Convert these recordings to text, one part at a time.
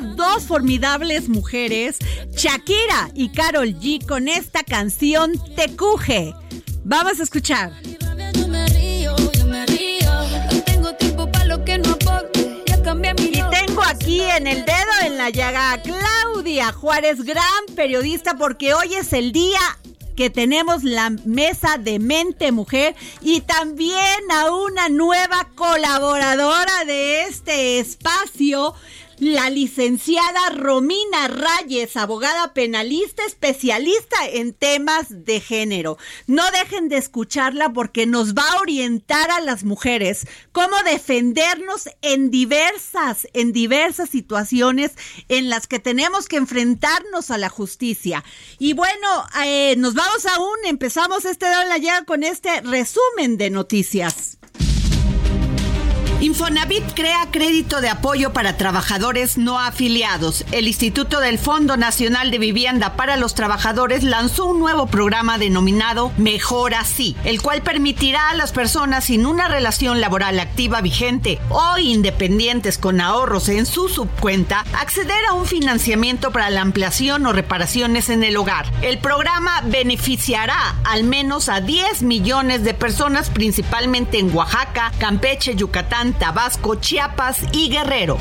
a dos formidables mujeres, Shakira y Carol G con esta canción Tecuje. Vamos a escuchar. Y tengo aquí en el dedo en la llaga a Claudia Juárez, gran periodista, porque hoy es el día que tenemos la mesa de mente mujer y también a una nueva colaboradora de este espacio, la licenciada Romina Reyes, abogada penalista especialista en temas de género. No dejen de escucharla porque nos va a orientar a las mujeres cómo defendernos en diversas, en diversas situaciones en las que tenemos que enfrentarnos a la justicia. Y bueno, eh, nos vamos aún, empezamos este en la con este resumen de noticias. Infonavit crea crédito de apoyo para trabajadores no afiliados. El Instituto del Fondo Nacional de Vivienda para los Trabajadores lanzó un nuevo programa denominado Mejor Así, el cual permitirá a las personas sin una relación laboral activa vigente o independientes con ahorros en su subcuenta acceder a un financiamiento para la ampliación o reparaciones en el hogar. El programa beneficiará al menos a 10 millones de personas, principalmente en Oaxaca, Campeche, Yucatán, Tabasco, Chiapas y Guerrero.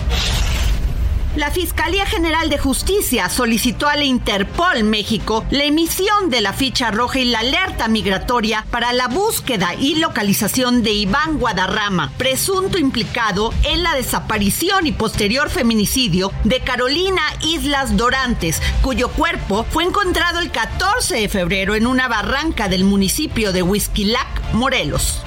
La Fiscalía General de Justicia solicitó a la Interpol México la emisión de la ficha roja y la alerta migratoria para la búsqueda y localización de Iván Guadarrama, presunto implicado en la desaparición y posterior feminicidio de Carolina Islas Dorantes, cuyo cuerpo fue encontrado el 14 de febrero en una barranca del municipio de Huizquilac, Morelos.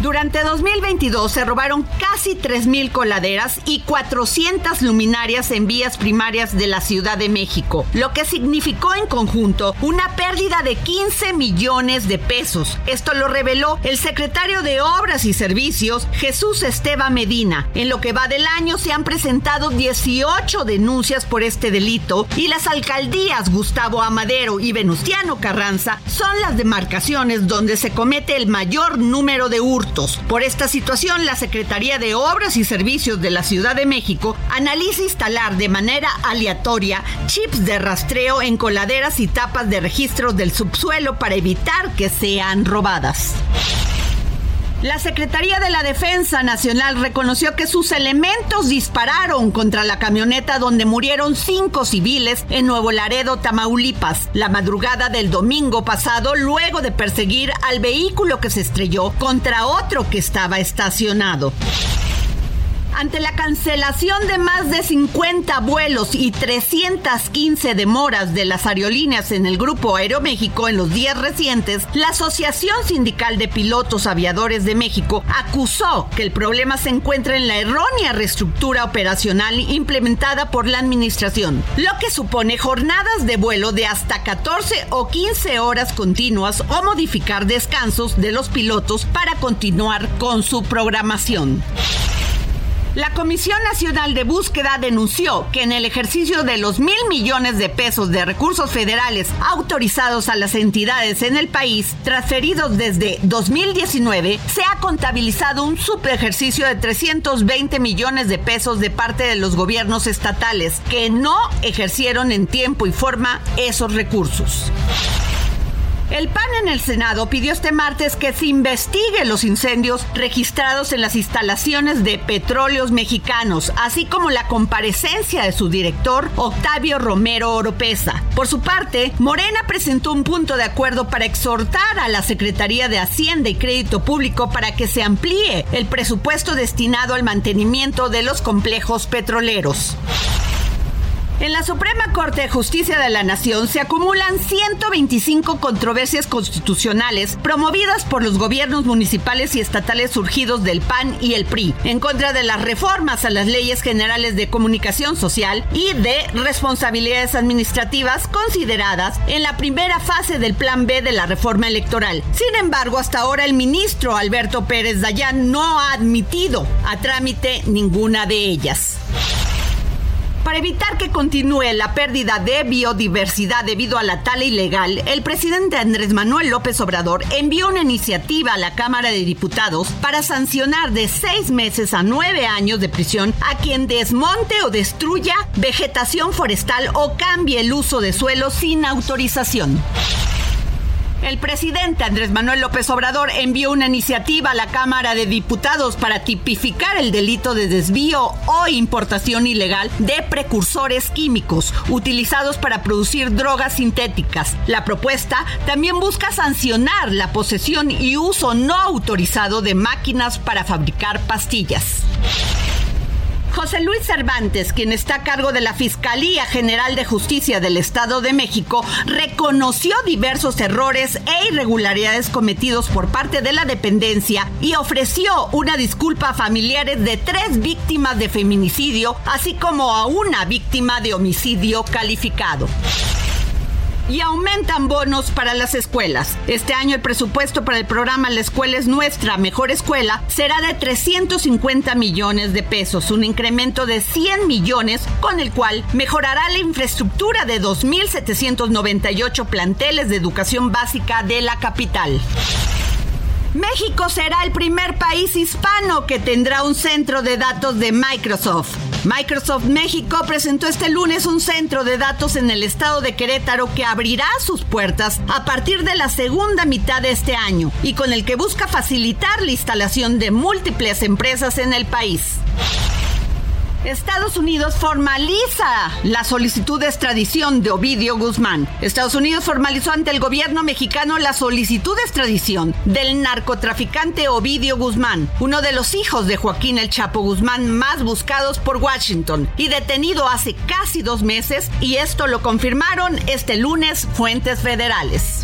Durante 2022 se robaron casi 3.000 coladeras y 400 luminarias en vías primarias de la Ciudad de México, lo que significó en conjunto una pérdida de 15 millones de pesos. Esto lo reveló el secretario de Obras y Servicios, Jesús Esteban Medina. En lo que va del año se han presentado 18 denuncias por este delito y las alcaldías Gustavo Amadero y Venustiano Carranza son las demarcaciones donde se comete el mayor número de hurtos. Por esta situación, la Secretaría de Obras y Servicios de la Ciudad de México analiza instalar de manera aleatoria chips de rastreo en coladeras y tapas de registros del subsuelo para evitar que sean robadas. La Secretaría de la Defensa Nacional reconoció que sus elementos dispararon contra la camioneta donde murieron cinco civiles en Nuevo Laredo, Tamaulipas, la madrugada del domingo pasado, luego de perseguir al vehículo que se estrelló contra otro que estaba estacionado. Ante la cancelación de más de 50 vuelos y 315 demoras de las aerolíneas en el Grupo Aeroméxico en los días recientes, la Asociación Sindical de Pilotos Aviadores de México acusó que el problema se encuentra en la errónea reestructura operacional implementada por la administración, lo que supone jornadas de vuelo de hasta 14 o 15 horas continuas o modificar descansos de los pilotos para continuar con su programación. La Comisión Nacional de Búsqueda denunció que en el ejercicio de los mil millones de pesos de recursos federales autorizados a las entidades en el país, transferidos desde 2019, se ha contabilizado un subejercicio de 320 millones de pesos de parte de los gobiernos estatales que no ejercieron en tiempo y forma esos recursos. El PAN en el Senado pidió este martes que se investigue los incendios registrados en las instalaciones de petróleos mexicanos, así como la comparecencia de su director, Octavio Romero Oropesa. Por su parte, Morena presentó un punto de acuerdo para exhortar a la Secretaría de Hacienda y Crédito Público para que se amplíe el presupuesto destinado al mantenimiento de los complejos petroleros. En la Suprema Corte de Justicia de la Nación se acumulan 125 controversias constitucionales promovidas por los gobiernos municipales y estatales surgidos del PAN y el PRI en contra de las reformas a las leyes generales de comunicación social y de responsabilidades administrativas consideradas en la primera fase del Plan B de la reforma electoral. Sin embargo, hasta ahora el ministro Alberto Pérez Dayán no ha admitido a trámite ninguna de ellas. Para evitar que continúe la pérdida de biodiversidad debido a la tala ilegal, el presidente Andrés Manuel López Obrador envió una iniciativa a la Cámara de Diputados para sancionar de seis meses a nueve años de prisión a quien desmonte o destruya vegetación forestal o cambie el uso de suelo sin autorización. El presidente Andrés Manuel López Obrador envió una iniciativa a la Cámara de Diputados para tipificar el delito de desvío o importación ilegal de precursores químicos utilizados para producir drogas sintéticas. La propuesta también busca sancionar la posesión y uso no autorizado de máquinas para fabricar pastillas. José Luis Cervantes, quien está a cargo de la Fiscalía General de Justicia del Estado de México, reconoció diversos errores e irregularidades cometidos por parte de la dependencia y ofreció una disculpa a familiares de tres víctimas de feminicidio, así como a una víctima de homicidio calificado y aumentan bonos para las escuelas. Este año el presupuesto para el programa La Escuela es Nuestra Mejor Escuela será de 350 millones de pesos, un incremento de 100 millones con el cual mejorará la infraestructura de 2.798 planteles de educación básica de la capital. México será el primer país hispano que tendrá un centro de datos de Microsoft. Microsoft México presentó este lunes un centro de datos en el estado de Querétaro que abrirá sus puertas a partir de la segunda mitad de este año y con el que busca facilitar la instalación de múltiples empresas en el país. Estados Unidos formaliza la solicitud de extradición de Ovidio Guzmán. Estados Unidos formalizó ante el gobierno mexicano la solicitud de extradición del narcotraficante Ovidio Guzmán, uno de los hijos de Joaquín El Chapo Guzmán más buscados por Washington y detenido hace casi dos meses, y esto lo confirmaron este lunes fuentes federales.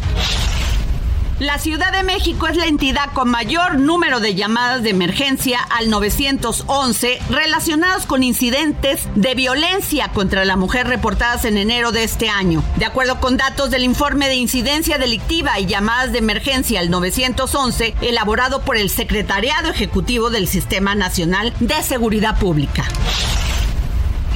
La Ciudad de México es la entidad con mayor número de llamadas de emergencia al 911 relacionados con incidentes de violencia contra la mujer reportadas en enero de este año. De acuerdo con datos del informe de incidencia delictiva y llamadas de emergencia al 911 elaborado por el Secretariado Ejecutivo del Sistema Nacional de Seguridad Pública.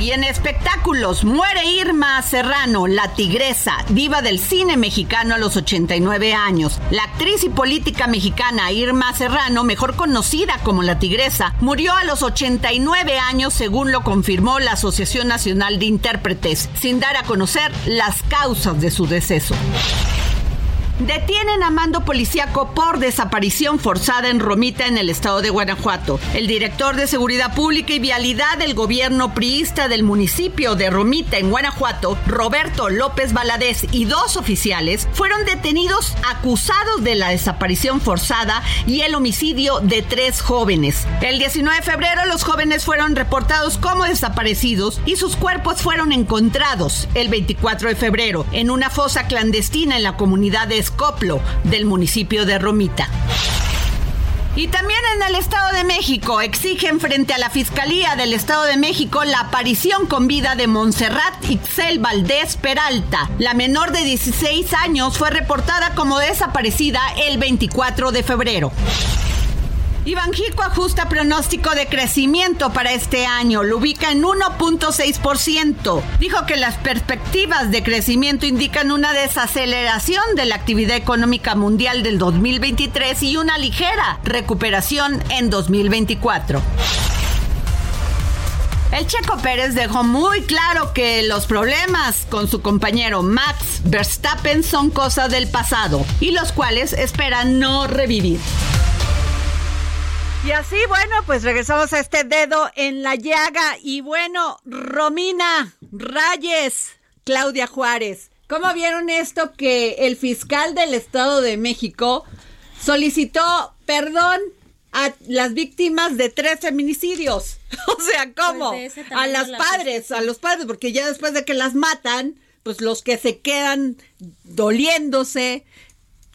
Y en espectáculos, muere Irma Serrano, la tigresa, diva del cine mexicano a los 89 años. La actriz y política mexicana Irma Serrano, mejor conocida como la tigresa, murió a los 89 años según lo confirmó la Asociación Nacional de Intérpretes, sin dar a conocer las causas de su deceso. Detienen a mando policíaco por desaparición forzada en Romita, en el estado de Guanajuato. El director de Seguridad Pública y Vialidad del gobierno priista del municipio de Romita, en Guanajuato, Roberto López Valadez, y dos oficiales fueron detenidos acusados de la desaparición forzada y el homicidio de tres jóvenes. El 19 de febrero los jóvenes fueron reportados como desaparecidos y sus cuerpos fueron encontrados el 24 de febrero en una fosa clandestina en la comunidad de Coplo del municipio de Romita. Y también en el Estado de México exigen frente a la Fiscalía del Estado de México la aparición con vida de Montserrat Ixel Valdés Peralta. La menor de 16 años fue reportada como desaparecida el 24 de febrero. Y Banjico ajusta pronóstico de crecimiento para este año, lo ubica en 1.6%. Dijo que las perspectivas de crecimiento indican una desaceleración de la actividad económica mundial del 2023 y una ligera recuperación en 2024. El Checo Pérez dejó muy claro que los problemas con su compañero Max Verstappen son cosas del pasado y los cuales esperan no revivir. Y así, bueno, pues regresamos a este dedo en la llaga. Y bueno, Romina Rayes, Claudia Juárez, ¿cómo vieron esto que el fiscal del Estado de México solicitó perdón a las víctimas de tres feminicidios? O sea, ¿cómo? Pues a las padres, a los padres, porque ya después de que las matan, pues los que se quedan doliéndose,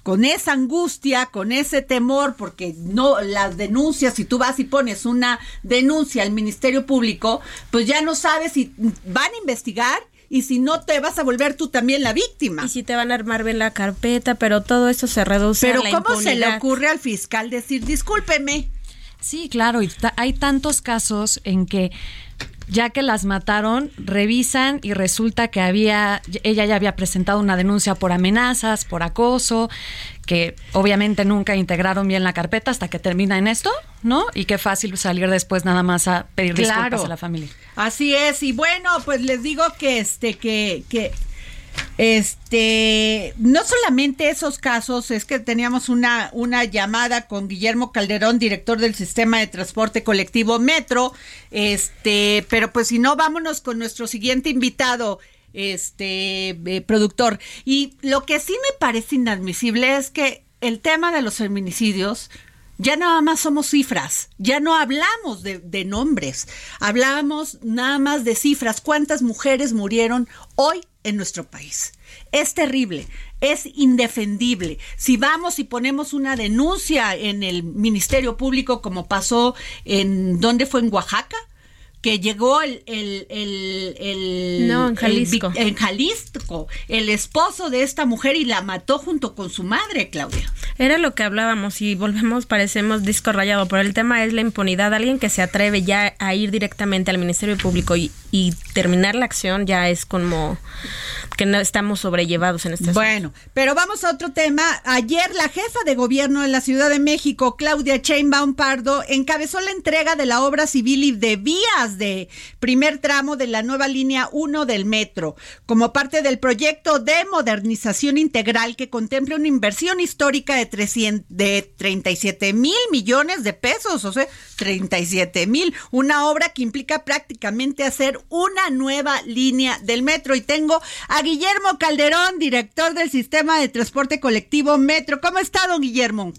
con esa angustia, con ese temor, porque no las denuncias, si tú vas y pones una denuncia al Ministerio Público, pues ya no sabes si van a investigar y si no te vas a volver tú también la víctima. Y si te van a armar bien la carpeta, pero todo eso se reduce pero a la ¿cómo se le ocurre al fiscal decir, discúlpeme? Sí, claro, y hay tantos casos en que ya que las mataron, revisan y resulta que había, ella ya había presentado una denuncia por amenazas, por acoso, que obviamente nunca integraron bien la carpeta hasta que termina en esto, ¿no? Y qué fácil salir después nada más a pedir disculpas a la familia. Así es, y bueno, pues les digo que este, que, que este, no solamente esos casos, es que teníamos una, una llamada con Guillermo Calderón, director del sistema de transporte colectivo Metro, este, pero pues si no, vámonos con nuestro siguiente invitado, este, eh, productor. Y lo que sí me parece inadmisible es que el tema de los feminicidios, ya nada más somos cifras, ya no hablamos de, nombres, hablamos nada más de cifras. ¿Cuántas mujeres murieron hoy en nuestro país. Es terrible, es indefendible. Si vamos y ponemos una denuncia en el Ministerio Público como pasó en, ¿dónde fue? En Oaxaca, que llegó el, el, el, no, en Jalisco. en Jalisco, el esposo de esta mujer y la mató junto con su madre, Claudia. Era lo que hablábamos y volvemos, parecemos disco rayado, pero el tema es la impunidad. Alguien que se atreve ya a ir directamente al Ministerio Público y, y terminar la acción ya es como que no estamos sobrellevados en este Bueno, pero vamos a otro tema. Ayer la jefa de gobierno de la Ciudad de México, Claudia Sheinbaum Pardo, encabezó la entrega de la obra civil y de vías de primer tramo de la nueva línea 1 del metro, como parte del proyecto de modernización integral que contempla una inversión histórica de, 300, de 37 mil millones de pesos, o sea, 37 mil, una obra que implica prácticamente hacer una nueva línea del metro. Y tengo a Guillermo Calderón, director del sistema de transporte colectivo Metro. ¿Cómo está, don Guillermo?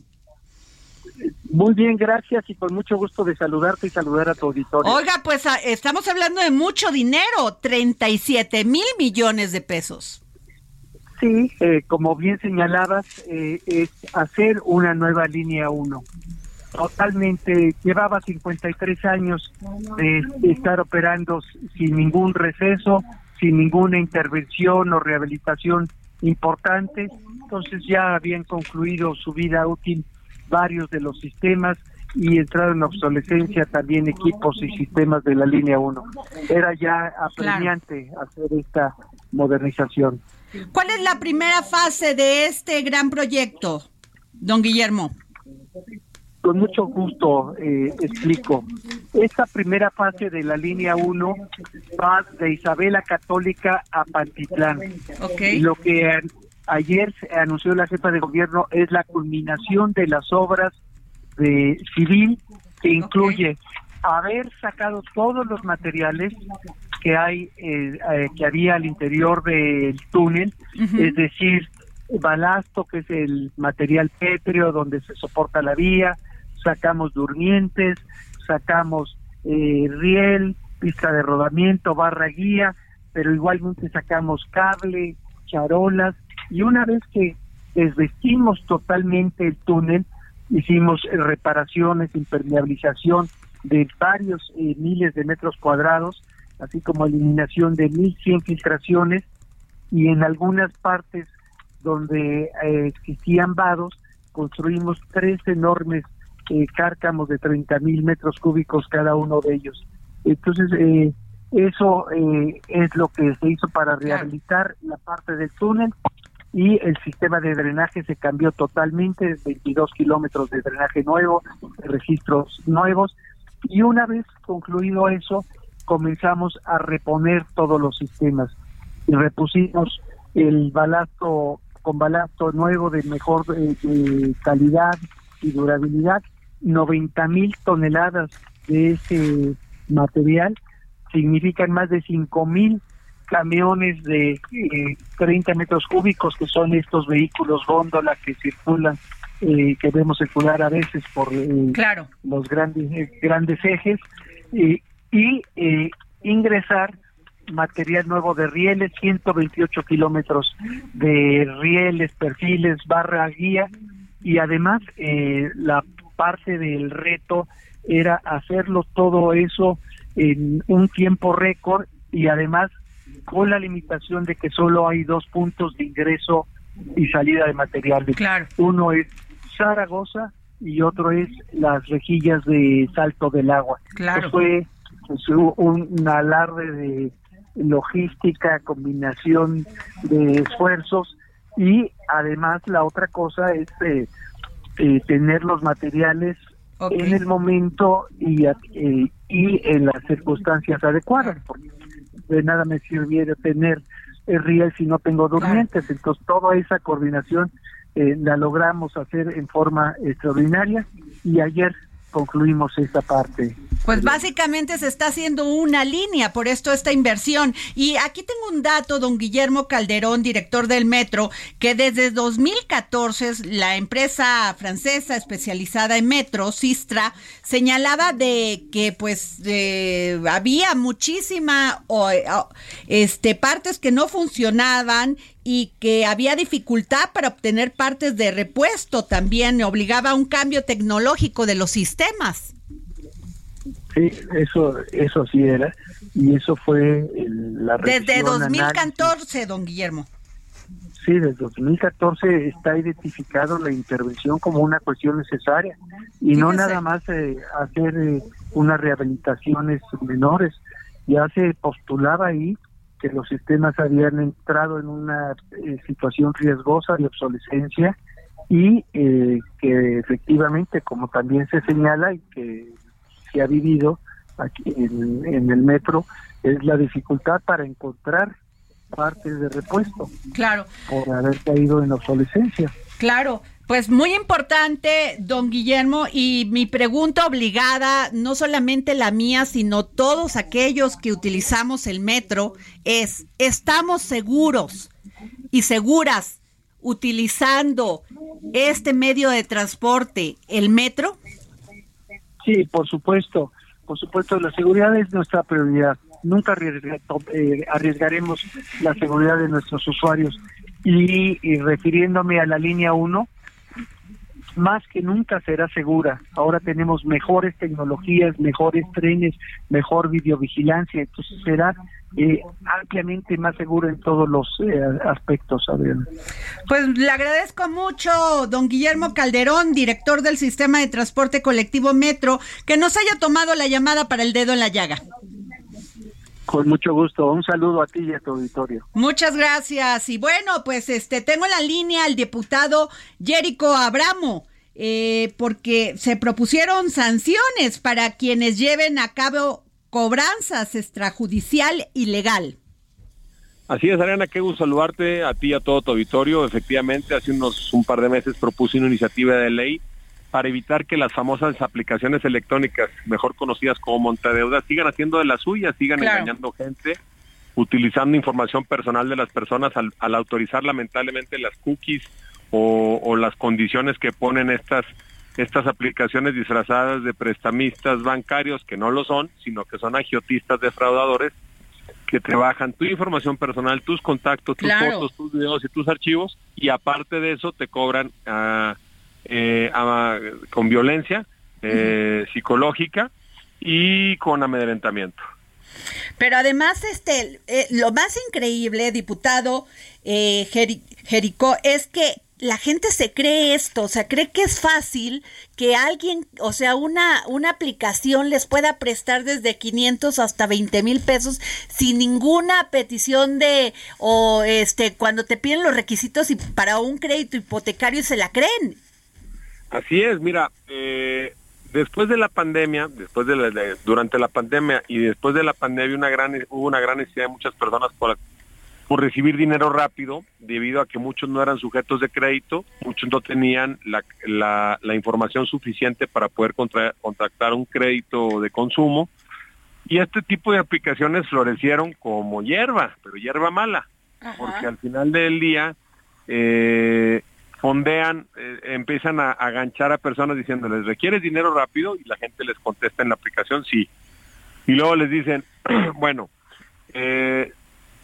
Muy bien, gracias y con mucho gusto de saludarte y saludar a tu auditorio. Oiga, pues ah, estamos hablando de mucho dinero, 37 mil millones de pesos. Sí, eh, como bien señalabas, eh, es hacer una nueva línea 1. Totalmente, llevaba 53 años de estar operando sin ningún receso, sin ninguna intervención o rehabilitación importante. Entonces ya habían concluido su vida útil varios de los sistemas y entraron en obsolescencia también equipos y sistemas de la línea 1. Era ya apremiante hacer esta modernización. ¿Cuál es la primera fase de este gran proyecto, don Guillermo? Con mucho gusto eh, explico. Esta primera fase de la línea 1 va de Isabela Católica a Pantitlán. Okay. Lo que ayer se anunció la jefa de gobierno, es la culminación de las obras de civil que incluye haber sacado todos los materiales que hay eh, eh, que había al interior del túnel, es decir, balasto que es el material pétreo donde se soporta la vía, sacamos durmientes, sacamos eh, riel, pista de rodamiento, barra guía, pero igualmente sacamos cable, charolas y una vez que desvestimos totalmente el túnel, hicimos reparaciones, impermeabilización de varios eh, miles de metros cuadrados, así como eliminación de 1.100 filtraciones y en algunas partes donde eh, existían vados, construimos tres enormes eh, cárcamos de 30.000 metros cúbicos cada uno de ellos. Entonces, eh, eso eh, es lo que se hizo para rehabilitar la parte del túnel y el sistema de drenaje se cambió totalmente, 22 kilómetros de drenaje nuevo, registros nuevos, y una vez concluido eso, comenzamos a reponer todos los sistemas. Y repusimos el balasto con balasto nuevo de mejor eh, calidad y durabilidad, 90 mil toneladas de ese material significan más de 5 mil camiones de eh, 30 metros cúbicos que son estos vehículos góndola que circulan eh, que vemos circular a veces por eh, los grandes eh, grandes ejes y eh, ingresar material nuevo de rieles 128 kilómetros de rieles perfiles barra guía y además la parte del reto era hacerlo todo eso en un tiempo récord y además con la limitación de que solo hay dos puntos de ingreso y salida de material. Claro. Uno es Zaragoza y otro es las rejillas de salto del agua. Claro. fue pues, un, alarde de logística, combinación de esfuerzos y además la otra cosa es eh, eh, tener los materiales en el momento y, eh, y en las circunstancias adecuadas, porque de nada me sirviera tener el riel si no tengo durmientes, entonces toda esa coordinación eh, la logramos hacer en forma extraordinaria y ayer concluimos esta parte. Pues básicamente se está haciendo una línea, por esto esta inversión. Y aquí tengo un dato, don Guillermo Calderón, director del Metro, que desde 2014 la empresa francesa especializada en metro, Sistra, señalaba de que pues había muchísima este partes que no funcionaban y que había dificultad para obtener partes de repuesto también, obligaba a un cambio tecnológico de los sistemas. Sí, eso, eso sí era, y eso fue la Desde 2014, don Guillermo. Sí, desde 2014 está identificado la intervención como una cuestión necesaria y no nada más eh, hacer eh, unas rehabilitaciones menores. Ya se postulaba ahí que los sistemas habían entrado en una eh, situación riesgosa de obsolescencia y eh, que efectivamente, como también se señala y que se ha vivido aquí en, el metro, es la dificultad para encontrar partes de repuesto. Claro. Por haber caído en obsolescencia. Claro. Pues muy importante, don Guillermo, y mi pregunta obligada, no solamente la mía, sino todos aquellos que utilizamos el metro, es, ¿estamos seguros y seguras utilizando este medio de transporte, el metro? Sí, por supuesto, por supuesto, la seguridad es nuestra prioridad. Nunca eh, arriesgaremos la seguridad de nuestros usuarios. Y, refiriéndome a la línea 1, más que nunca será segura. Ahora tenemos mejores tecnologías, mejores trenes, mejor videovigilancia, entonces será eh, ampliamente más seguro en todos los eh, aspectos. Pues le agradezco mucho, don Guillermo Calderón, director del Sistema de Transporte Colectivo Metro, que nos haya tomado la llamada para el dedo en la llaga. Con mucho gusto. Un saludo a ti y a tu auditorio. Muchas gracias. Y bueno, pues este tengo en la línea al diputado Jerico Abramo. Eh, porque se propusieron sanciones para quienes lleven a cabo cobranzas extrajudicial y legal. Así es, Ariana, qué gusto saludarte a ti y a todo tu auditorio. Efectivamente, hace unos un par de meses propuse una iniciativa de ley para evitar que las famosas aplicaciones electrónicas, mejor conocidas como montadeudas, sigan haciendo de las suyas, sigan engañando gente, utilizando información personal de las personas al, autorizar lamentablemente las cookies o, o, las condiciones que ponen estas estas aplicaciones disfrazadas de prestamistas bancarios que no lo son, sino que son agiotistas defraudadores que trabajan tu información personal, tus contactos, tus fotos, tus videos y tus archivos y aparte de eso te cobran ah, eh, con violencia eh, psicológica y con amedrentamiento. Pero además, este, eh, lo más increíble, diputado eh, Jericó, es que la gente se cree esto, o sea, cree que es fácil que alguien, o sea, una, una aplicación les pueda prestar desde 500 hasta 20 mil pesos sin ninguna petición de, o este, cuando te piden los requisitos y para un crédito hipotecario se la creen. Así es, mira, eh, después de la pandemia, después de, la, durante la pandemia y después de la pandemia una gran, hubo una gran necesidad de muchas personas por por recibir dinero rápido, debido a que muchos no eran sujetos de crédito, muchos no tenían la, la, información suficiente para poder contactar un crédito de consumo. Y este tipo de aplicaciones florecieron como hierba, pero hierba mala, porque al final del día eh, fondean, eh, empiezan a, a aganchar a personas diciéndoles, ¿requieres dinero rápido? Y la gente les contesta en la aplicación, sí. Y luego les dicen, bueno, eh,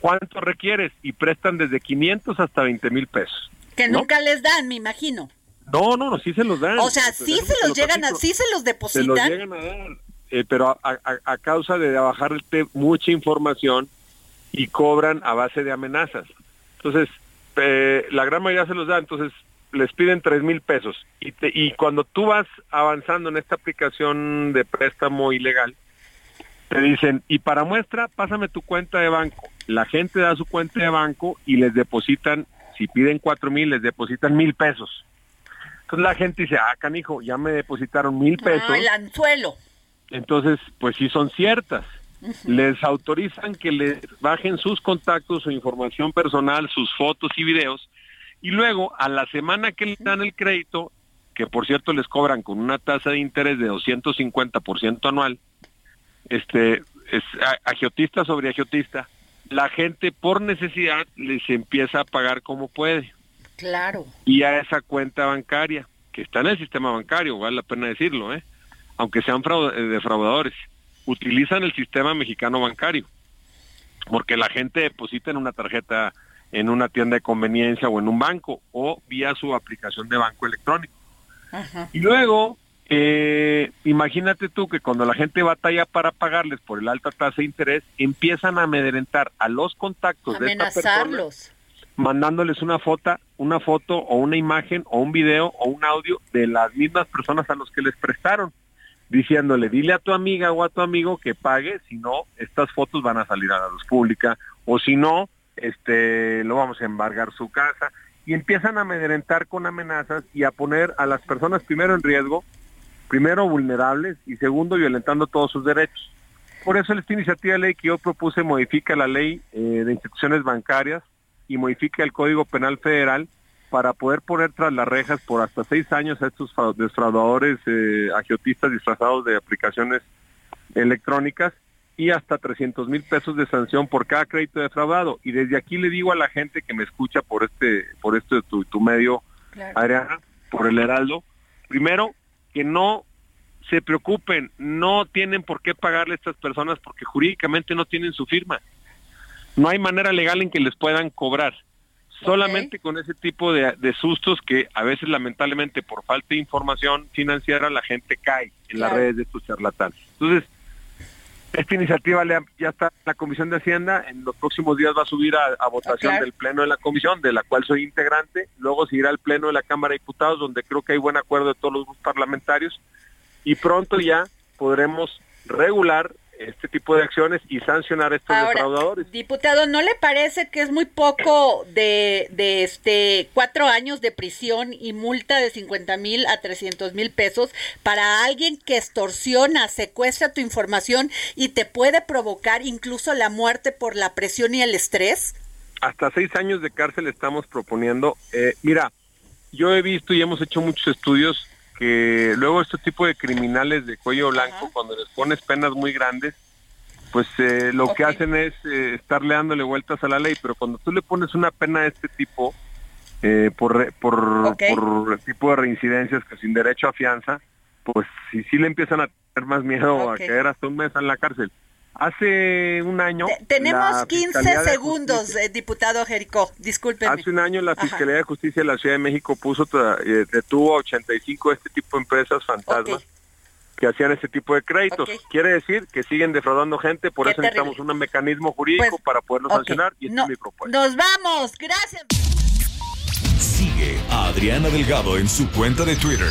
¿cuánto requieres? Y prestan desde 500 hasta 20 mil pesos. Que nunca les dan, me imagino. No, no, no, sí se los dan. O sea, sí se los llegan a, sí se los depositan. Se los llegan a dar, eh, pero a, causa de bajarte mucha información y cobran a base de amenazas. Entonces, eh, la gran mayoría se los da, entonces les piden tres mil pesos. Y, y cuando tú vas avanzando en esta aplicación de préstamo ilegal, te dicen, y para muestra, pásame tu cuenta de banco. La gente da su cuenta de banco y les depositan, si piden cuatro mil, les depositan mil pesos. Entonces la gente dice, ah, canijo, ya me depositaron mil ah, pesos. el anzuelo. Entonces, pues sí son ciertas. Les autorizan que les bajen sus contactos, su información personal, sus fotos y videos. Y luego, a la semana que les dan el crédito, que por cierto les cobran con una tasa de interés de 250% anual, este, es agiotista sobre agiotista, la gente por necesidad les empieza a pagar como puede. Claro. Y a esa cuenta bancaria, que está en el sistema bancario, vale la pena decirlo, ¿eh? aunque sean eh, defraudadores, utilizan el sistema mexicano bancario, porque la gente deposita en una tarjeta en una tienda de conveniencia o en un banco o vía su aplicación de banco electrónico. Y luego eh, imagínate tú que cuando la gente batalla para pagarles por el alta tasa de interés, empiezan a amedrentar a los contactos de esta persona, mandándoles una foto, una foto o una imagen o un video o un audio de las mismas personas a los que les prestaron, diciéndole, dile a tu amiga o a tu amigo que pague, si no, estas fotos van a salir a la luz pública, o si no, este, lo vamos a embargar su casa, y empiezan a amedrentar con amenazas y a poner a las personas primero en riesgo, primero vulnerables y segundo violentando todos sus derechos. Por eso esta iniciativa de ley que yo propuse modifica la ley eh, de instituciones bancarias y modifica el Código Penal Federal para poder poner tras las rejas por hasta seis años a estos defraudadores eh, agiotistas disfrazados de aplicaciones electrónicas y hasta 300 mil pesos de sanción por cada crédito defraudado. Y desde aquí le digo a la gente que me escucha por este, por este tu, tu medio, Adriana, por el Heraldo, primero que no se preocupen, no tienen por qué pagarle a estas personas porque jurídicamente no tienen su firma. No hay manera legal en que les puedan cobrar. Solamente con ese tipo de, sustos que a veces lamentablemente por falta de información financiera la gente cae en las redes de estos charlatanes. Entonces, esta iniciativa ya está en la Comisión de Hacienda, en los próximos días va a subir a, votación del Pleno de la Comisión, de la cual soy integrante, luego se irá al Pleno de la Cámara de Diputados, donde creo que hay buen acuerdo de todos los parlamentarios, y pronto ya podremos regular este tipo de acciones y sancionar a estos defraudadores. Diputado, ¿no le parece que es muy poco de, de este cuatro años de prisión y multa de 50 mil a 300 mil pesos para alguien que extorsiona, secuestra tu información y te puede provocar incluso la muerte por la presión y el estrés? hasta seis años de cárcel estamos proponiendo. Eh, mira, yo he visto y hemos hecho muchos estudios que luego este tipo de criminales de cuello blanco, cuando les pones penas muy grandes, pues eh, lo que hacen es eh, estarle dándole vueltas a la ley, pero cuando tú le pones una pena de este tipo, eh, por, por, por tipo de reincidencias que sin derecho a fianza, pues sí, sí le empiezan a tener más miedo a caer hasta un mes en la cárcel. Hace un año... tenemos 15 segundos, diputado Jericó, discúlpeme. Hace un año la Fiscalía de Justicia de la Ciudad de México puso, detuvo a 85 de este tipo de empresas fantasmas que hacían ese tipo de créditos. Quiere decir que siguen defraudando gente, por eso necesitamos un mecanismo jurídico pues, para poderlo sancionar y no, mi propuesta. Nos vamos, gracias. Sigue a Adriana Delgado en su cuenta de Twitter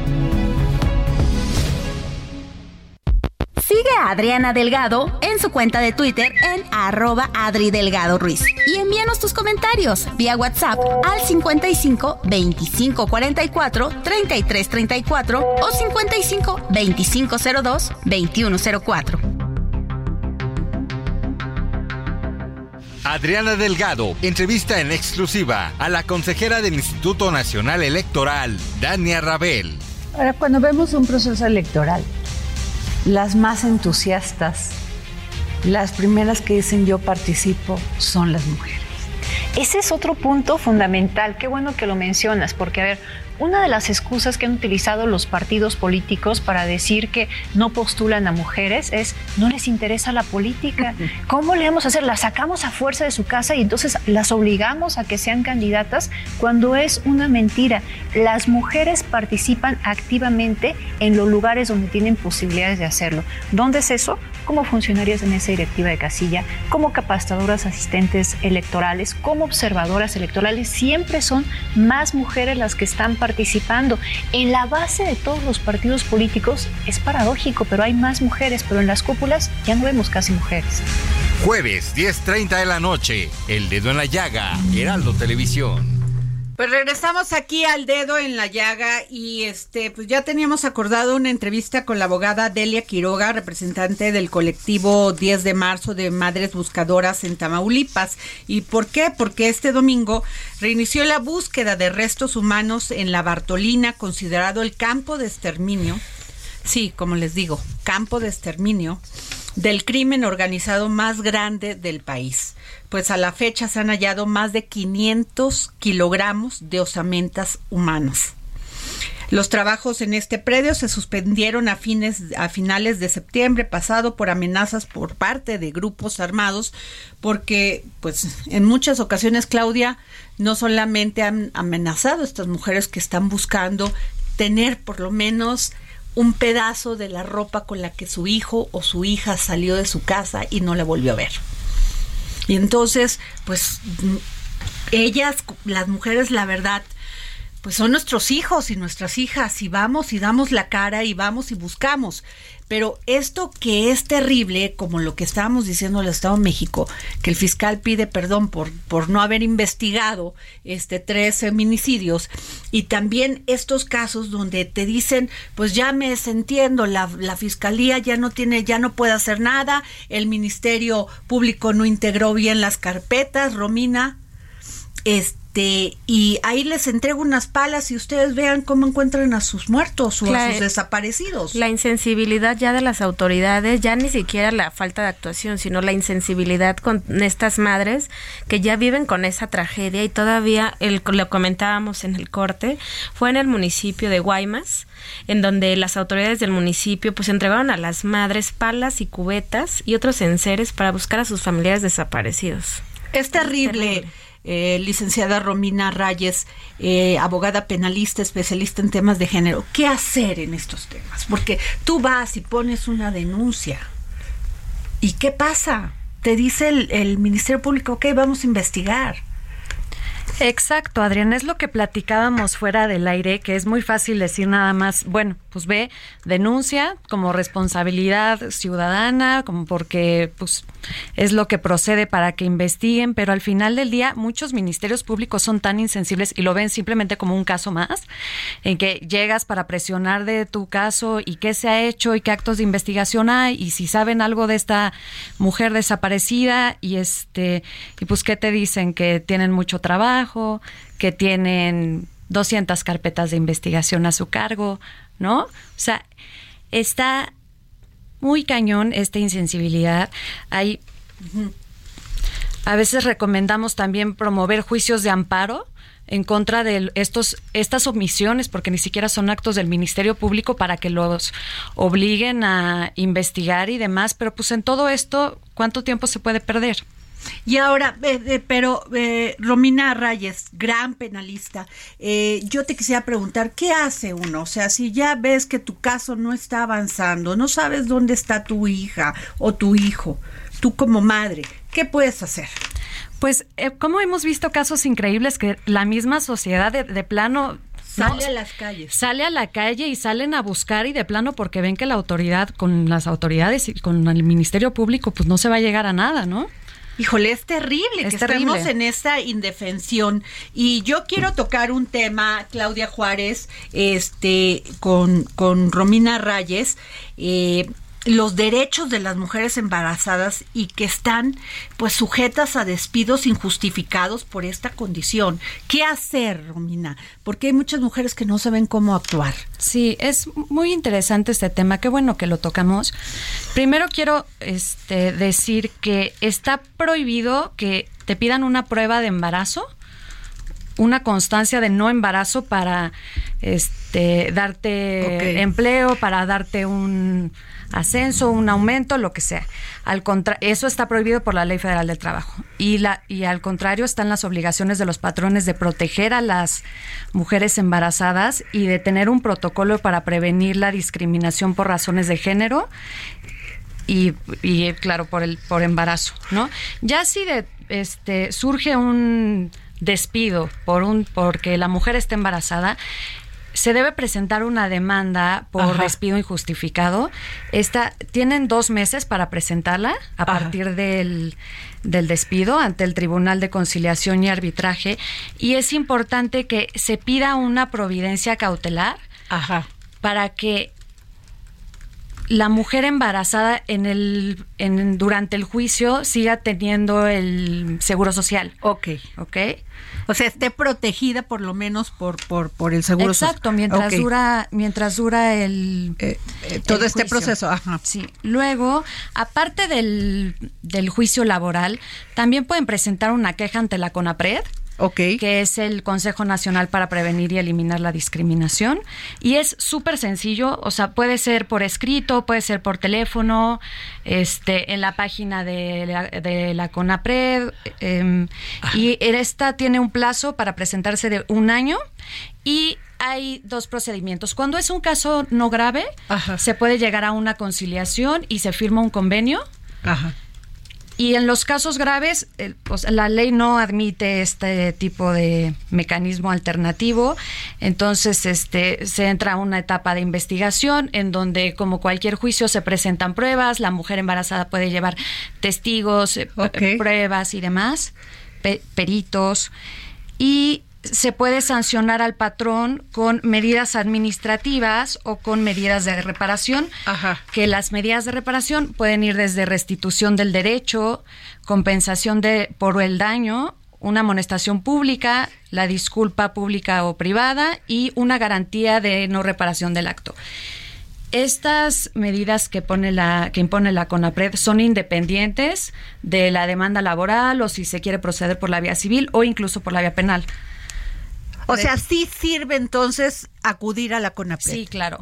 Sigue a Adriana Delgado en su cuenta de Twitter en arroba Adri Delgado Ruiz. Y envíanos tus comentarios vía WhatsApp al 55 25 44 33 34 o 55 25 02 21 04. Adriana Delgado entrevista en exclusiva a la consejera del Instituto Nacional Electoral, Dania Rabel. Ahora, cuando vemos un proceso electoral, las más entusiastas, las primeras que dicen yo participo, son las mujeres. Ese es otro punto fundamental. Qué bueno que lo mencionas, porque a ver, una de las excusas que han utilizado los partidos políticos para decir que no postulan a mujeres es no les interesa la política. ¿Cómo le vamos a hacer? Las sacamos a fuerza de su casa y entonces las obligamos a que sean candidatas cuando es una mentira. Las mujeres participan activamente en los lugares donde tienen posibilidades de hacerlo. ¿Dónde es eso? Como funcionarias en esa directiva de casilla, como capacitadoras asistentes electorales, como observadoras electorales. Siempre son más mujeres las que están participando. En la base de todos los partidos políticos es paradójico, pero hay más mujeres, pero en las cúpulas ya no vemos casi mujeres. Jueves, 10.30 de la noche, El Dedo en la Llaga, Heraldo Televisión. Pues regresamos aquí al dedo en la llaga y este pues ya teníamos acordado una entrevista con la abogada Delia Quiroga, representante del colectivo 10 de marzo de Madres Buscadoras en Tamaulipas. ¿Y por qué? Porque este domingo reinició la búsqueda de restos humanos en la Bartolina, considerado el campo de exterminio. Sí, como les digo, campo de exterminio del crimen organizado más grande del país, pues a la fecha se han hallado más de 500 kilogramos de osamentas humanas. Los trabajos en este predio se suspendieron a, fines, a finales de septiembre pasado por amenazas por parte de grupos armados, porque pues en muchas ocasiones, Claudia, no solamente han amenazado a estas mujeres que están buscando tener por lo menos un pedazo de la ropa con la que su hijo o su hija salió de su casa y no la volvió a ver. Y entonces, pues ellas, las mujeres, la verdad, pues son nuestros hijos y nuestras hijas y vamos y damos la cara y vamos y buscamos. Pero esto que es terrible, como lo que estábamos diciendo en el Estado de México, que el fiscal pide perdón por, por no haber investigado este tres feminicidios, y también estos casos donde te dicen, pues ya me entiendo, la, la fiscalía ya no tiene, ya no puede hacer nada, el Ministerio Público no integró bien las carpetas, Romina, este este, y ahí les entrego unas palas y ustedes vean cómo encuentran a sus muertos o a sus desaparecidos. La insensibilidad ya de las autoridades, ya ni siquiera la falta de actuación, sino la insensibilidad con estas madres que ya viven con esa tragedia y todavía, el, lo comentábamos en el corte, fue en el municipio de Guaymas, en donde las autoridades del municipio pues entregaron a las madres palas y cubetas y otros enseres para buscar a sus familiares desaparecidos. Es terrible eh, licenciada Romina Rayes, eh, abogada penalista, especialista en temas de género. ¿Qué hacer en estos temas? Porque tú vas y pones una denuncia. ¿Y qué pasa? Te dice el, el Ministerio Público, ok, vamos a investigar. Exacto, Adrián, es lo que platicábamos fuera del aire, que es muy fácil decir nada más, bueno, pues ve, denuncia como responsabilidad ciudadana, como porque pues es lo que procede para que investiguen, pero al final del día muchos ministerios públicos son tan insensibles y lo ven simplemente como un caso más, en que llegas para presionar de tu caso y qué se ha hecho y qué actos de investigación hay y si saben algo de esta mujer desaparecida y este y pues qué te dicen que tienen mucho trabajo, que tienen 200 carpetas de investigación a su cargo, ¿no? O sea, está muy cañón esta insensibilidad. Hay a veces recomendamos también promover juicios de amparo en contra de estos estas omisiones porque ni siquiera son actos del Ministerio Público para que los obliguen a investigar y demás, pero pues en todo esto ¿cuánto tiempo se puede perder? Y ahora, eh, eh, pero eh, Romina Reyes, gran penalista, yo te quisiera preguntar, ¿qué hace uno? O sea, si ya ves que tu caso no está avanzando, no sabes dónde está tu hija o tu hijo, tú como madre, ¿qué puedes hacer? Pues como hemos visto casos increíbles que la misma sociedad de, plano Sale a las calles. Sale a la calle y salen a buscar y de plano porque ven que la autoridad, con las autoridades y con el Ministerio Público, pues no se va a llegar a nada, ¿no? Híjole, es terrible que estemos en esta indefensión. Y yo quiero tocar un tema, Claudia Juárez, este, con, con Romina Rayes. Eh, los derechos de las mujeres embarazadas y que están pues sujetas a despidos injustificados por esta condición. ¿Qué hacer, Romina? Porque hay muchas mujeres que no saben cómo actuar. Sí, es muy interesante este tema, qué bueno que lo tocamos. Primero quiero este decir que está prohibido que te pidan una prueba de embarazo una constancia de no embarazo para este darte empleo, para darte un ascenso, un aumento, lo que sea. Al contra eso está prohibido por la Ley Federal del Trabajo. Y, la, y al contrario están las obligaciones de los patrones de proteger a las mujeres embarazadas y de tener un protocolo para prevenir la discriminación por razones de género y, claro, por el por embarazo, ¿no? Ya si de, este surge un despido por un porque la mujer está embarazada, se debe presentar una demanda por despido injustificado. Esta, tienen dos meses para presentarla a partir del, del despido ante el Tribunal de Conciliación y Arbitraje. Y es importante que se pida una providencia cautelar para que la mujer embarazada en el en, durante el juicio siga teniendo el seguro social. Ok. Ok. O sea, esté protegida por lo menos por por, por el seguro social. Exacto, mientras dura mientras dura el eh, eh, todo este proceso. Ajá. Sí. Luego, aparte del, del juicio laboral, también pueden presentar una queja ante la CONAPRED que es el Consejo Nacional para Prevenir y Eliminar la Discriminación. Y es súper sencillo, o sea, puede ser por escrito, puede ser por teléfono, este, en la página de la, de la CONAPRED. Em, y esta tiene un plazo para presentarse de un año y hay dos procedimientos. Cuando es un caso no grave, se puede llegar a una conciliación y se firma un convenio. Y en los casos graves, pues, la ley no admite este tipo de mecanismo alternativo, entonces este, se entra a una etapa de investigación en donde, como cualquier juicio, se presentan pruebas, la mujer embarazada puede llevar testigos, eh, pruebas y demás, peritos, y se puede sancionar al patrón con medidas administrativas o con medidas de reparación, que las medidas de reparación pueden ir desde restitución del derecho, compensación de por el daño, una amonestación pública, la disculpa pública o privada y una garantía de no reparación del acto. Estas medidas que pone la que impone la CONAPRED son independientes de la demanda laboral o si se quiere proceder por la vía civil o incluso por la vía penal. O sea, sí sirve entonces acudir a la CONAPRED. Sí, claro.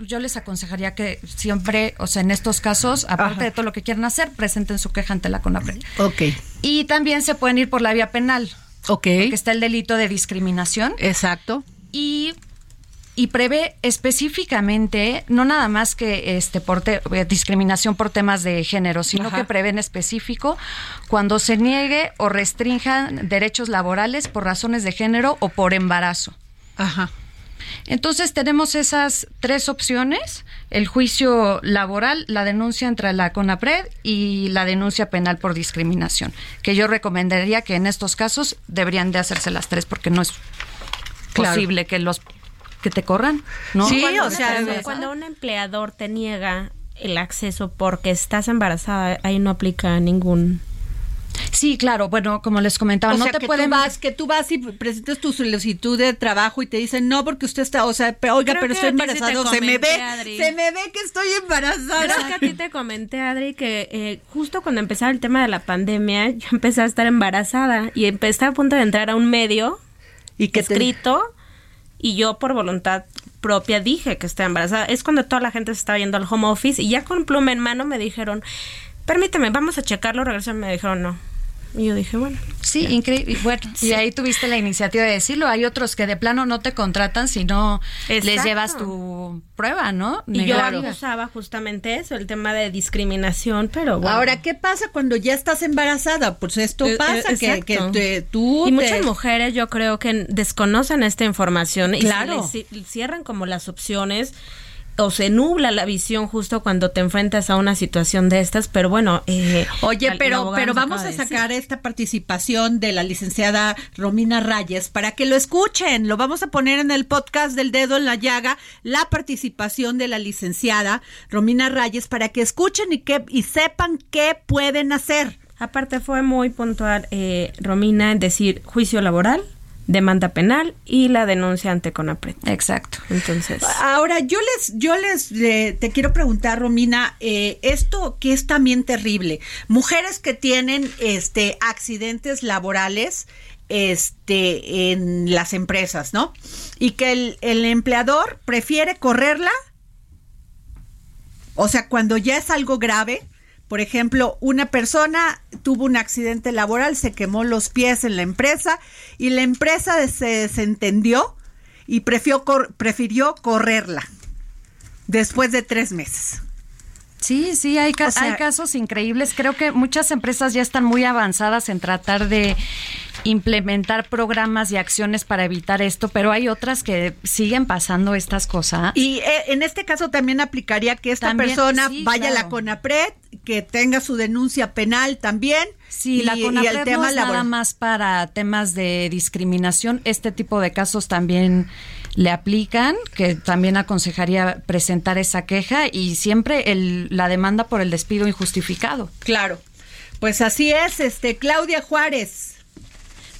Yo, les aconsejaría que siempre, o sea, en estos casos, aparte de todo lo que quieran hacer, presenten su queja ante la CONAPRED. Ok. Y también se pueden ir por la vía penal. Ok. Porque está el delito de discriminación. Exacto. Y y prevé específicamente no nada más que este por eh, discriminación por temas de género, sino que prevé en específico cuando se niegue o restrinjan derechos laborales por razones de género o por embarazo. Ajá. Entonces tenemos esas tres opciones, el juicio laboral, la denuncia entre la CONAPRED y la denuncia penal por discriminación, que yo recomendaría que en estos casos deberían de hacerse las tres porque no es posible que los que te corran, ¿no? Sí, o sea, cuando un empleador te niega el acceso porque estás embarazada, ahí no aplica ningún Sí, claro. Bueno, como les comentaba, no te que pueden. Tú vas, que tú vas y presentas tu solicitud de trabajo y te dicen no porque usted está, o sea, oiga, pero estoy embarazada. se me ve, se me ve que estoy embarazada. Creo que a ti te comenté, Adri, que eh, justo cuando empezaba el tema de la pandemia, yo empecé a estar embarazada y empecé a punto de entrar a un medio y que escrito y yo por voluntad propia dije que estaba embarazada. Es cuando toda la gente se estaba yendo al home office y ya con pluma en mano me dijeron, permíteme, vamos a checarlo, regresan, me dijeron no. Y yo dije, bueno. Sí, increíble. Bueno, y ahí tuviste la iniciativa de decirlo. Hay otros que de plano no te contratan si no les llevas tu prueba, ¿no? Y yo usaba justamente eso, el tema de discriminación, pero bueno. Ahora, ¿qué pasa cuando ya estás embarazada? Pues esto eh, pasa, eh, que, tú... Y muchas mujeres yo creo que desconocen esta información y claro. cierran como las opciones o se nubla la visión justo cuando te enfrentas a una situación de estas, pero bueno. Eh, Oye, pero, pero vamos a sacar esta participación de la licenciada Romina Reyes para que lo escuchen. Lo vamos a poner en el podcast del dedo en la llaga, la participación de la licenciada Romina Reyes para que escuchen y, que, y sepan qué pueden hacer. Aparte fue muy puntual, eh, Romina, en decir juicio laboral, demanda penal y la denuncia ante CONAPRED. Exacto. Entonces. Ahora, yo les, yo les eh, te quiero preguntar, Romina, eh, esto que es también terrible. Mujeres que tienen este accidentes laborales este en las empresas, ¿no? Y que el, el empleador prefiere correrla. O sea, cuando ya es algo grave, por ejemplo, una persona tuvo un accidente laboral, se quemó los pies en la empresa y la empresa se desentendió y prefirió, prefirió correrla después de tres meses. Sí, sí, hay, hay casos increíbles. Creo que muchas empresas ya están muy avanzadas en tratar de implementar programas y acciones para evitar esto, pero hay otras que siguen pasando estas cosas. Y eh, en este caso también aplicaría que esta persona vaya a la CONAPRED, que tenga su denuncia penal también. Sí, la CONAPRED no es nada más para temas de discriminación. Este tipo de casos también le aplican, que también aconsejaría presentar esa queja y siempre el, la demanda por el despido injustificado. Claro. Pues así es, este Claudia Juárez.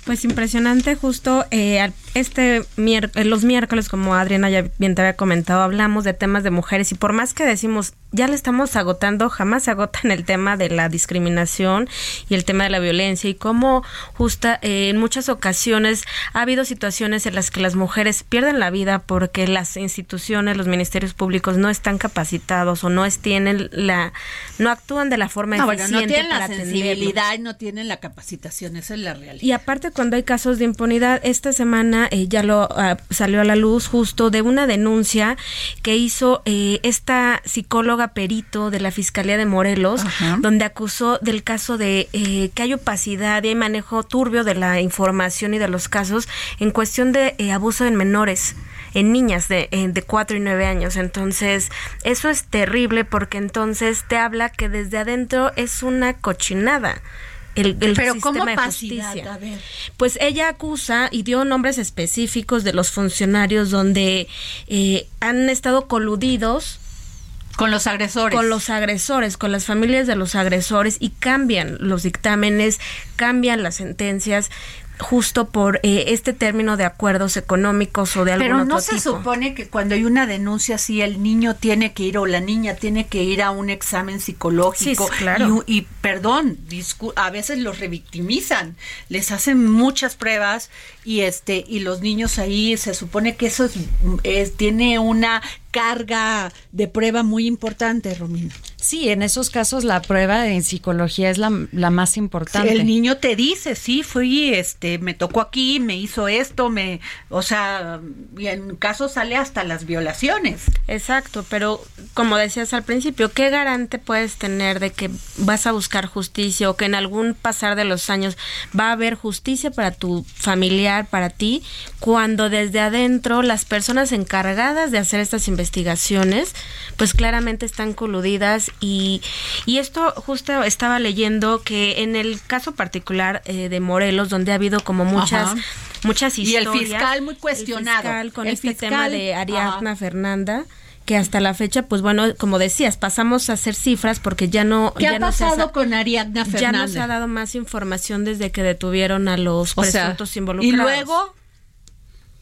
Pues impresionante, justo eh, este eh, los miércoles, como Adriana ya bien te había comentado, hablamos de temas de mujeres y por más que decimos ya le estamos agotando, jamás se agotan el tema de la discriminación y el tema de la violencia y cómo justa eh, en muchas ocasiones ha habido situaciones en las que las mujeres pierden la vida porque las instituciones, los ministerios públicos no están capacitados o no tienen la no actúan de la forma no, eficiente no tienen la sensibilidad y no tienen la capacitación, esa es la realidad. Y aparte cuando hay casos de impunidad, esta semana eh, ya lo ah, salió a la luz justo de una denuncia que hizo eh, esta psicóloga perito de la Fiscalía de Morelos, donde acusó del caso de eh, que hay opacidad y hay manejo turbio de la información y de los casos en cuestión de abuso en menores en niñas de, de 4 y 9 años. Entonces, eso es terrible porque entonces te habla que desde adentro es una cochinada el, Pero sistema de justicia. Pues ella acusa y dio nombres específicos de los funcionarios donde eh, han estado coludidos con los agresores. Con los agresores, con las familias de los agresores y cambian los dictámenes, cambian las sentencias justo por eh, este término de acuerdos económicos o de algún Pero no se supone que cuando hay una denuncia así el niño tiene que ir o la niña tiene que ir a un examen psicológico sí, claro. y, perdón, a veces los revictimizan, les hacen muchas pruebas y este y los niños ahí se supone que eso es, tiene una carga de prueba muy importante, Romina. Sí, en esos casos la prueba en psicología es la, más importante. el niño te dice, sí, fui, este, me tocó aquí, me hizo esto, me, o sea, y en casos sale hasta las violaciones. Exacto, pero como decías al principio, ¿qué garante puedes tener de que vas a buscar justicia o que en algún pasar de los años va a haber justicia para tu familiar, para ti, cuando desde adentro las personas encargadas de hacer estas investigaciones, pues claramente están coludidas y, y esto justo estaba leyendo que en el caso particular eh, de Morelos, donde ha habido como muchas... muchas historias. Y el fiscal muy cuestionado. con este tema de Ariadna Fernanda que hasta la fecha, pues bueno, como decías, pasamos a hacer cifras porque ya no... ¿Qué ya ha pasado con Ariadna Fernanda? Ya no se ha dado más información desde que detuvieron a los presuntos involucrados. Y luego,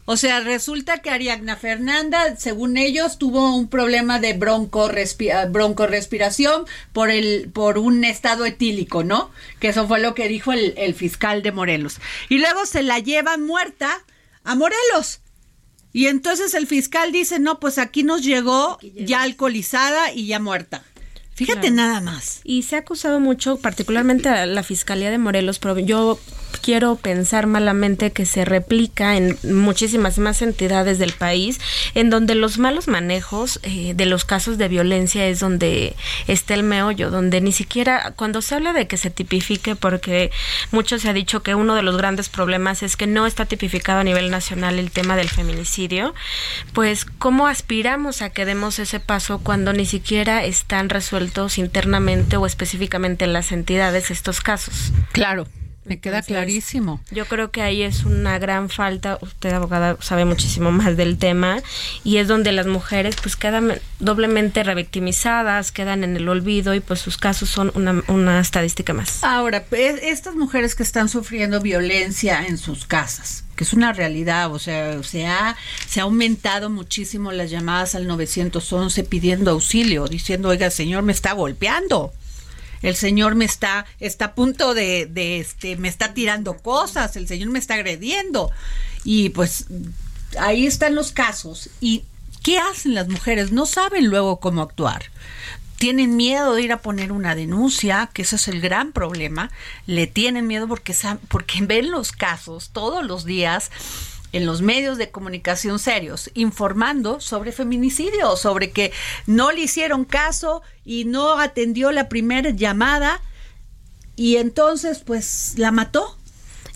o sea, resulta que Ariadna Fernanda, según ellos, tuvo un problema de broncorespiración por el por un estado etílico, ¿no? Que eso fue lo que dijo el, el fiscal de Morelos. Y luego se la llevan muerta a Morelos. Y entonces el fiscal dice, no, pues aquí nos llegó ya alcoholizada y ya muerta. Fíjate nada más. Y se ha acusado mucho, particularmente a la Fiscalía de Morelos, pero yo quiero pensar malamente que se replica en muchísimas más entidades del país, en donde los malos manejos eh, de los casos de violencia es donde está el meollo, donde ni siquiera, cuando se habla de que se tipifique, porque mucho se ha dicho que uno de los grandes problemas es que no está tipificado a nivel nacional el tema del feminicidio, pues ¿cómo aspiramos a que demos ese paso cuando ni siquiera están resueltos internamente o específicamente en las entidades estos casos? Claro. Me queda clarísimo. Yo creo que ahí es una gran falta. Usted, abogada, sabe muchísimo más del tema y es donde las mujeres pues quedan doblemente revictimizadas, quedan en el olvido y pues sus casos son una, una estadística más. Ahora, estas mujeres que están sufriendo violencia en sus casas, que es una realidad, o sea, se ha, se ha aumentado muchísimo las llamadas al 911 pidiendo auxilio, diciendo, oiga, señor, me está golpeando el señor me está, está a punto de, de este, me está tirando cosas, el señor me está agrediendo. Y pues ahí están los casos. ¿Y qué hacen las mujeres? No saben luego cómo actuar tienen miedo de ir a poner una denuncia, que ese es el gran problema, le tienen miedo porque, porque ven los casos todos los días en los medios de comunicación serios informando sobre feminicidio, sobre que no le hicieron caso y no atendió la primera llamada y entonces pues la mató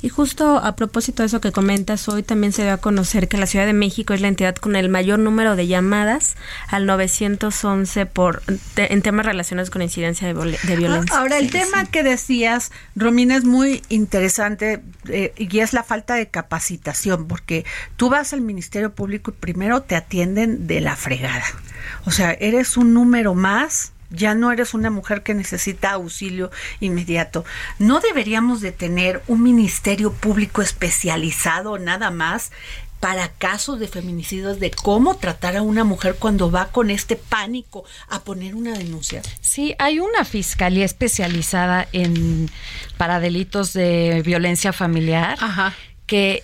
y justo a propósito de eso que comentas, hoy también se dio a conocer que la Ciudad de México es la entidad con el mayor número de llamadas al 911 por en temas relacionados con incidencia de, de violencia. Ahora, el tema que decías, Romina, es muy interesante eh, y es la falta de capacitación, porque tú vas al Ministerio Público y primero te atienden de la fregada. O sea, eres un número más ya no eres una mujer que necesita auxilio inmediato. No deberíamos de tener un ministerio público especializado nada más para casos de feminicidios de cómo tratar a una mujer cuando va con este pánico a poner una denuncia. Sí, hay una fiscalía especializada en para delitos de violencia familiar que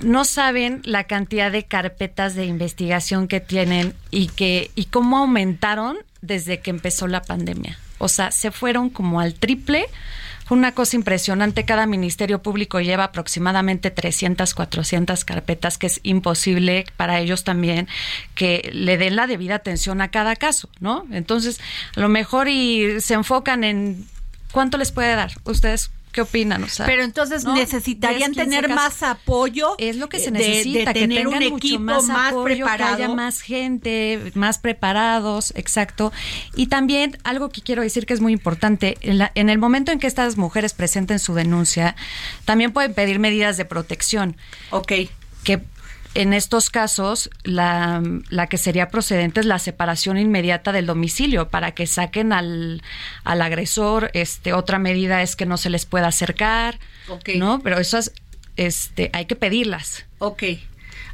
no saben la cantidad de carpetas de investigación que tienen y que y cómo aumentaron desde que empezó la pandemia. O sea, se fueron como al triple una cosa impresionante. Cada ministerio público lleva aproximadamente 300, 400 carpetas, que es imposible para ellos también que le den la debida atención a cada caso, ¿no? Entonces, a lo mejor y se enfocan en cuánto les puede dar. Ustedes ¿Qué opinan? Pero entonces necesitarían tener más apoyo. Es lo que se necesita, que tener un equipo más, preparado. Que haya más gente, más preparados, exacto. Y también algo que quiero decir que es muy importante, en, en el momento en que estas mujeres presenten su denuncia, también pueden pedir medidas de protección. Ok. Que en estos casos, la, la, que sería procedente es la separación inmediata del domicilio para que saquen al, al agresor. Este, otra medida es que no se les pueda acercar, ¿no? Pero esas este, hay que pedirlas. Ok.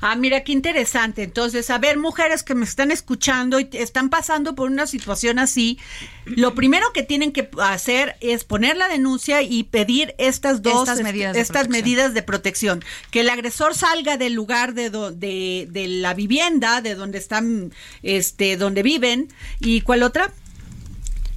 Ah, mira qué interesante. Entonces, a ver, mujeres que me están escuchando y están pasando por una situación así, lo primero que tienen que hacer es poner la denuncia y pedir estas dos estas, medidas, estas de medidas de protección. Que el agresor salga del lugar de, de, de la vivienda, de donde están, este, donde viven. ¿Y cuál otra?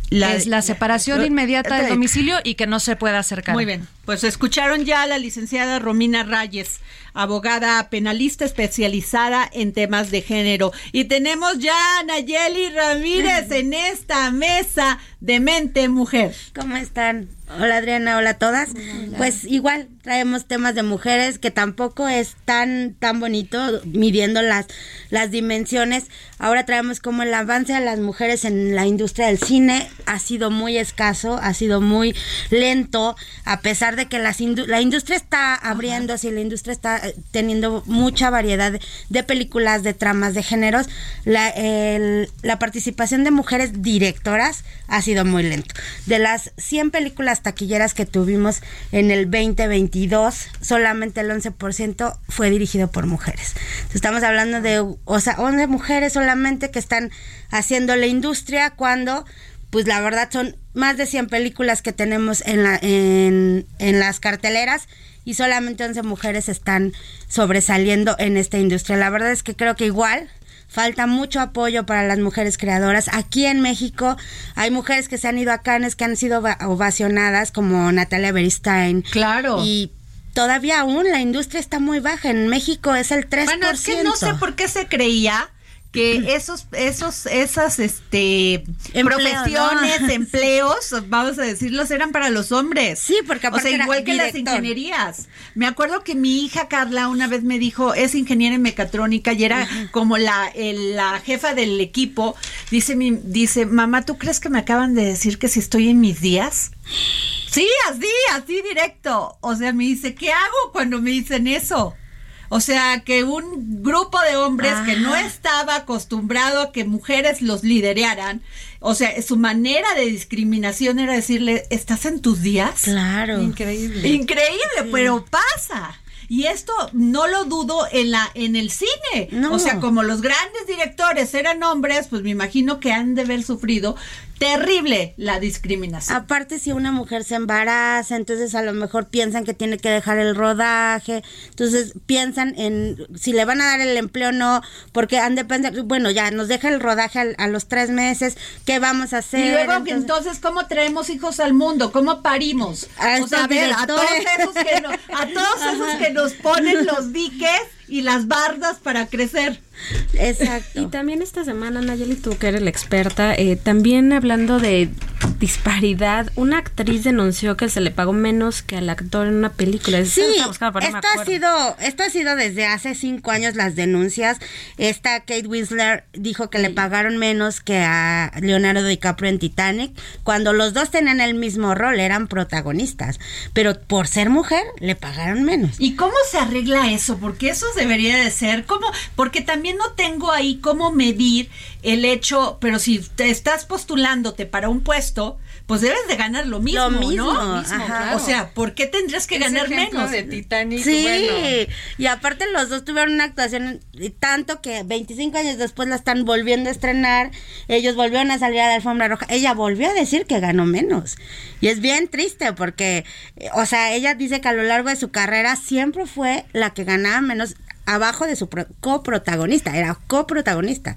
La, es la separación inmediata del domicilio y que no se pueda acercar. Muy bien, pues escucharon ya a la licenciada Romina Reyes abogada penalista especializada en temas de género. Y tenemos ya a Nayeli Ramírez en esta mesa de mente mujer. ¿Cómo están? Hola Adriana, hola a todas. Pues igual traemos temas de mujeres que tampoco es tan tan bonito midiendo las las dimensiones. Ahora traemos como el avance de las mujeres en la industria del cine ha sido muy escaso, ha sido muy lento, a pesar de que las la industria está abriéndose y la industria está teniendo mucha variedad de, películas, de tramas, de géneros, la, la participación de mujeres directoras ha sido muy lento. De las 100 películas taquilleras que tuvimos en el 2022, solamente el 11% fue dirigido por mujeres. Estamos hablando de, o sea, 11 mujeres solamente que están haciendo la industria cuando pues la verdad son más de 100 películas que tenemos en, la, en, en las carteleras y solamente 11 mujeres están sobresaliendo en esta industria. La verdad es que creo que igual falta mucho apoyo para las mujeres creadoras. Aquí en México hay mujeres que se han ido a Cannes que han sido ovacionadas como Natalia Beristain. Claro. Y todavía aún la industria está muy baja. En México es el 3%. Bueno, es que no sé por qué se creía que esos, esos, esas, este, profesiones, empleos, vamos a decirlos, eran para los hombres. Sí, porque o sea, igual que las ingenierías. Me acuerdo que mi hija Carla una vez me dijo, es ingeniera en mecatrónica y era como la, la jefa del equipo. Dice mi, dice, mamá, ¿tú crees que me acaban de decir que si estoy en mis días? Sí, así, así directo. O sea, me dice, ¿qué hago cuando me dicen eso? O sea, que un grupo de hombres que no estaba acostumbrado a que mujeres los lideraran, o sea, su manera de discriminación era decirle, ¿estás en tus días? Claro. Increíble. Increíble, pero pasa. Y esto no lo dudo en la en el cine. O sea, como los grandes directores eran hombres, pues me imagino que han de haber sufrido terrible la discriminación. Aparte, si una mujer se embaraza, entonces a lo mejor piensan que tiene que dejar el rodaje, entonces piensan en si le van a dar el empleo o no, porque han de pensar, bueno, ya nos deja el rodaje a, los tres meses, ¿qué vamos a hacer? Y luego, entonces, ¿cómo traemos hijos al mundo? ¿Cómo parimos? A o sea, a ver, a todos, esos que a todos esos que nos ponen los diques y las bardas para crecer. Exacto. Y también esta semana, Nayeli, tú que eres la experta, eh, también hablando de disparidad, una actriz denunció que se le pagó menos que al actor en una película. Sí, esto ha sido, esto ha sido desde hace cinco años las denuncias. Esta Kate Winslet dijo que le pagaron menos que a Leonardo DiCaprio en Titanic, cuando los dos tenían el mismo rol, eran protagonistas, pero por ser mujer le pagaron menos. ¿Y cómo se arregla eso? Porque eso debería de ser, ¿cómo? Porque también no tengo ahí cómo medir el hecho, pero si te estás postulándote para un puesto, pues debes de ganar lo mismo, lo mismo, ¿no? O sea, ¿por qué tendrías que ganar menos? de Titanic, sí, y aparte los dos tuvieron una actuación tanto que 25 años después la están volviendo a estrenar, ellos volvieron a salir a la alfombra roja, ella volvió a decir que ganó menos. Y es bien triste porque, o sea, ella dice que a lo largo de su carrera siempre fue la que ganaba menos abajo de su coprotagonista, era coprotagonista.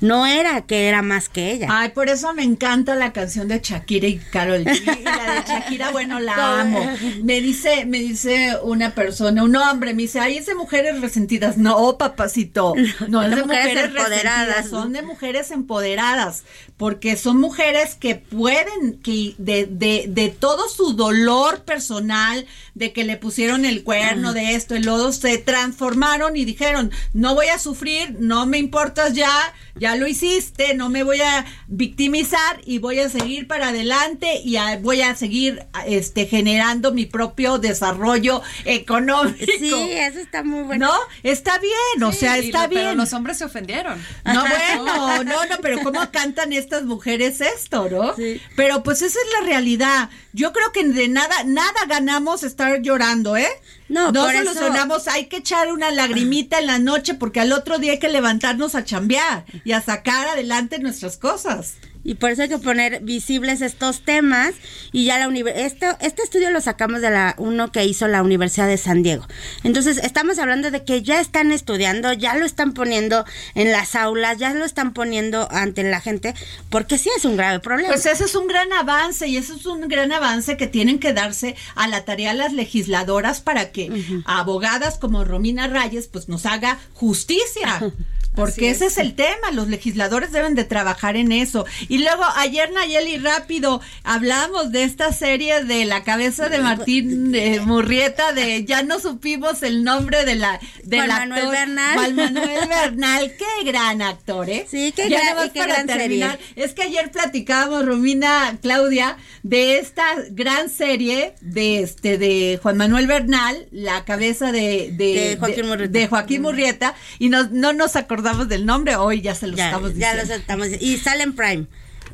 No era que era más que ella. Ay, por eso me encanta la canción de Shakira y Carol G. Y la de Shakira, bueno, la amo. Me dice, me dice una persona, un hombre, me dice, ay, es de mujeres resentidas. No, papacito, no es de, mujeres, empoderadas. Son de mujeres empoderadas, porque son mujeres que pueden, que de, de, de todo su dolor personal, de que le pusieron el cuerno, de esto, el lodo, se transformaron y dijeron, no voy a sufrir, no me importas ya, ya lo hiciste, no me voy a victimizar y voy a seguir para adelante y voy a seguir este generando mi propio desarrollo económico. Sí, eso está muy bueno. No, está bien, o sea, está bien. Pero los hombres se ofendieron. No, bueno, no, no, pero cómo cantan estas mujeres esto, ¿no? Sí. Pero pues esa es la realidad. Yo creo que de nada, nada ganamos estar llorando, ¿eh? No, no solucionamos, hay que echar una lagrimita en la noche porque al otro día hay que levantarnos a chambear y a sacar adelante nuestras cosas. Y por eso hay que poner visibles estos temas y ya la este, este estudio lo sacamos de la uno que hizo la Universidad de San Diego. Entonces, estamos hablando de que ya están estudiando, ya lo están poniendo en las aulas, ya lo están poniendo ante la gente, porque sí es un grave problema. Pues ese es un gran avance y eso es un gran avance que tienen que darse a la tarea las legisladoras para que abogadas como Romina Reyes pues nos haga justicia. Porque ese es. el tema, los legisladores deben de trabajar en eso. Y luego ayer Nayeli rápido hablamos de esta serie de la cabeza de Martín Murrieta de ya no supimos el nombre de la del Juan Manuel Bernal. Juan Manuel Bernal, qué gran actor, ¿eh? Sí, qué, gran, qué gran serie. Es que ayer platicábamos Romina Claudia de esta gran serie de este de Juan Manuel Bernal, la cabeza de de, Joaquín, Murrieta. de Joaquín Murrieta y nos, no nos acordamos acordamos del nombre, hoy ya se lo estamos diciendo. Ya lo estamos Y sale en Prime.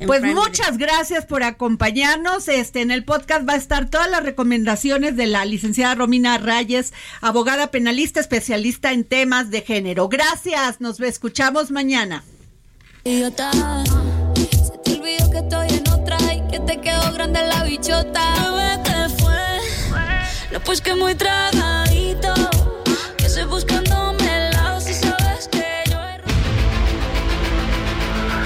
pues muchas gracias por acompañarnos. Este en el podcast va a estar todas las recomendaciones de la licenciada Romina Reyes, abogada penalista especialista en temas de género. Gracias, nos escuchamos mañana. Se te olvidó que estoy en otra y que te quedó grande la bichota. No, pues que muy tragadito,